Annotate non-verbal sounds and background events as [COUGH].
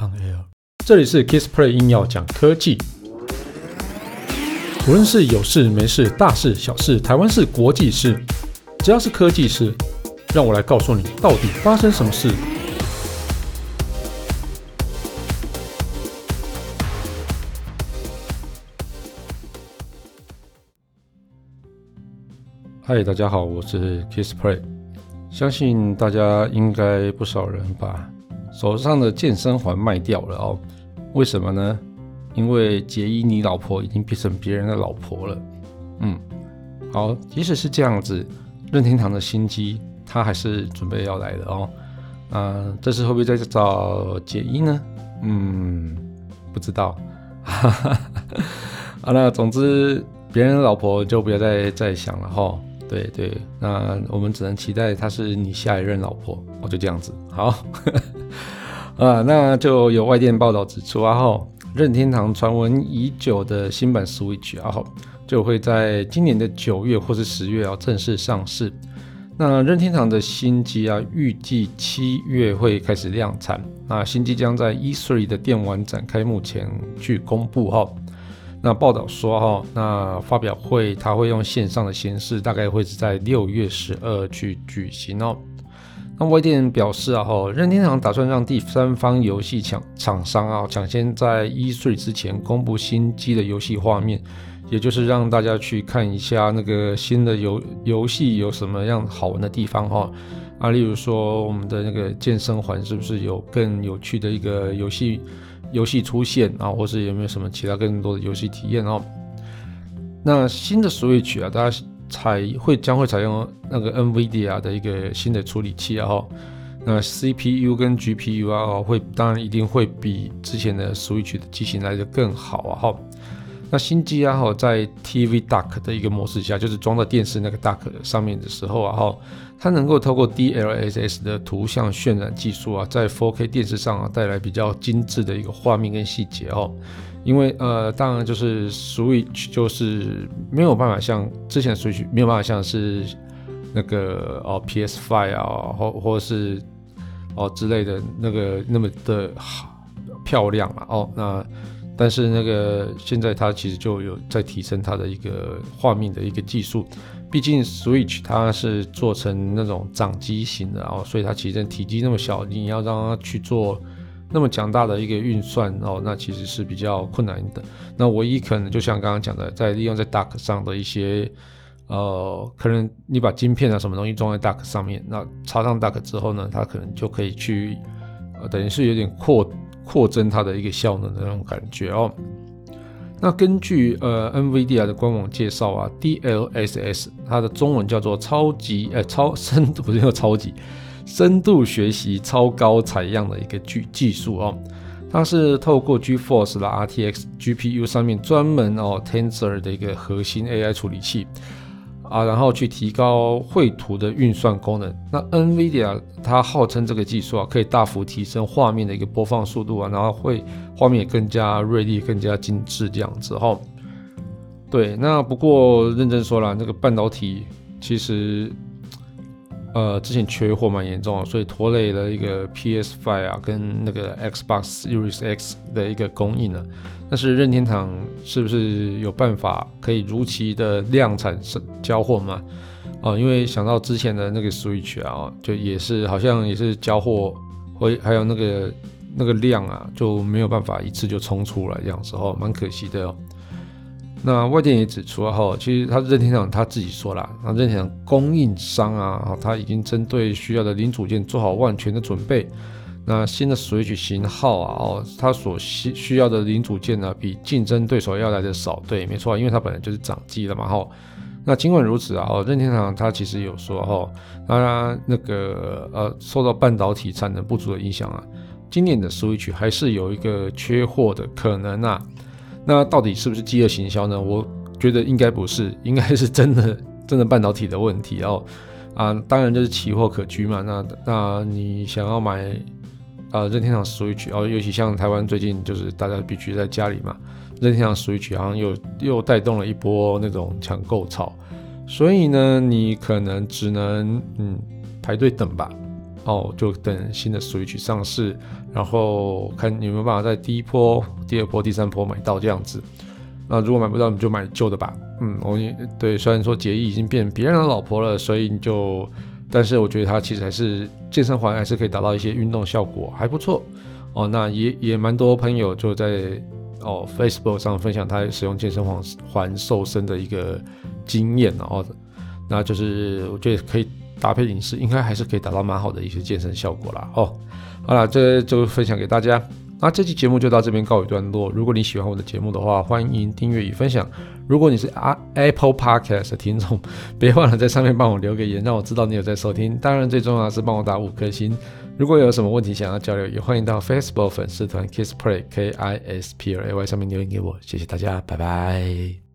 On Air，这里是 Kissplay 硬要讲科技，无论是有事没事、大事小事、台湾事、国际事，只要是科技事，让我来告诉你到底发生什么事。嗨，大家好，我是 Kissplay，相信大家应该不少人吧。手上的健身环卖掉了哦，为什么呢？因为杰伊你老婆已经变成别人的老婆了。嗯，好，即使是这样子，任天堂的新机他还是准备要来的哦。啊，这次会不会再找杰伊呢？嗯，不知道。哈哈哈。好，那总之别人的老婆就不要再再想了哈。对对，那我们只能期待她是你下一任老婆。我，就这样子。好。[LAUGHS] 啊，那就有外电报道指出啊，哈，任天堂传闻已久的新版 Switch 啊，哈，就会在今年的九月或是十月啊正式上市。那任天堂的新机啊，预计七月会开始量产。那新机将在 E3 的电玩展开幕前去公布哈。那报道说哈，那发表会它会用线上的形式，大概会是在六月十二去举行哦。那外电表示啊，哈，任天堂打算让第三方游戏厂厂商啊抢先在一岁之前公布新机的游戏画面，也就是让大家去看一下那个新的游游戏有什么样好玩的地方哈。啊，例如说我们的那个健身环是不是有更有趣的一个游戏游戏出现啊，或是有没有什么其他更多的游戏体验哦？那新的 Switch 啊，大家。采会将会采用那个 NVIDIA 的一个新的处理器啊，哈，那 CPU 跟 GPU 啊，会当然一定会比之前的 Switch 的机型来得更好啊，哈。那新机啊，哈，在 TV Dock 的一个模式下，就是装在电视那个 Dock 上面的时候啊，哈，它能够透过 DLSS 的图像渲染技术啊，在 4K 电视上啊带来比较精致的一个画面跟细节哦。因为呃，当然就是 Switch 就是没有办法像之前 Switch 没有办法像是那个哦 PS5 啊，或或是哦之类的那个那么的好漂亮了哦。那但是那个现在它其实就有在提升它的一个画面的一个技术。毕竟 Switch 它是做成那种掌机型的哦，所以它其实体积那么小，你要让它去做。那么强大的一个运算哦，那其实是比较困难的。那唯一可能就像刚刚讲的，在利用在 Dock 上的一些呃，可能你把晶片啊什么东西装在 Dock 上面，那插上 Dock 之后呢，它可能就可以去呃，等于是有点扩扩增它的一个效能的那种感觉哦。那根据呃 NVIDIA 的官网介绍啊，DLSS 它的中文叫做超级呃超 [LAUGHS] 深度，不是叫超级。深度学习超高采样的一个技技术哦，它是透过 GeForce 的 RTX GPU 上面专门哦 Tensor 的一个核心 AI 处理器啊，然后去提高绘图的运算功能。那 NVIDIA 它号称这个技术啊，可以大幅提升画面的一个播放速度啊，然后会画面也更加锐利、更加精致这样子哈、哦。对，那不过认真说了，那个半导体其实。呃，之前缺货蛮严重的，所以拖累了一个 PS5 啊，跟那个 Xbox Series X 的一个供应呢。但是任天堂是不是有办法可以如期的量产交货嘛？啊、因为想到之前的那个 Switch 啊，就也是好像也是交货会还有那个那个量啊，就没有办法一次就冲出来这样子哦，蛮可惜的哦。那外电也指出哈，其实他任天堂他自己说了，那任天堂供应商啊，他已经针对需要的零组件做好万全的准备。那新的 Switch 型号啊，哦，它所需需要的零组件呢，比竞争对手要来的少。对，没错，因为它本来就是掌机了嘛，哈。那尽管如此啊，哦，任天堂它其实有说哈，那那个呃，受到半导体产能不足的影响啊，今年的 Switch 还是有一个缺货的可能啊。那到底是不是饥饿行销呢？我觉得应该不是，[LAUGHS] 应该是真的 [LAUGHS] 真的半导体的问题哦。啊，当然就是奇货可居嘛。那那你想要买啊任天堂 Switch 哦，尤其像台湾最近就是大家必须在家里嘛，任天堂 Switch 好像又又带动了一波那种抢购潮，所以呢，你可能只能嗯排队等吧。哦，就等新的 Switch 上市，然后看有没有办法在第一波、第二波、第三波买到这样子。那如果买不到，你就买旧的吧。嗯，我也对，虽然说杰伊已经变别人的老婆了，所以你就，但是我觉得它其实还是健身环还是可以达到一些运动效果，还不错哦。那也也蛮多朋友就在哦 Facebook 上分享他使用健身环环瘦身的一个经验哦。那就是我觉得可以搭配饮食，应该还是可以达到蛮好的一些健身效果啦。哦。好了，这就分享给大家。那这期节目就到这边告一段落。如果你喜欢我的节目的话，欢迎订阅与分享。如果你是 Apple Podcast 的听众，[LAUGHS] 别忘了在上面帮我留个言，让我知道你有在收听。当然，最重要的是帮我打五颗星。如果有什么问题想要交流，也欢迎到 Facebook 粉丝团 Kiss Play K I S P L A Y 上面留言给我。谢谢大家，拜拜。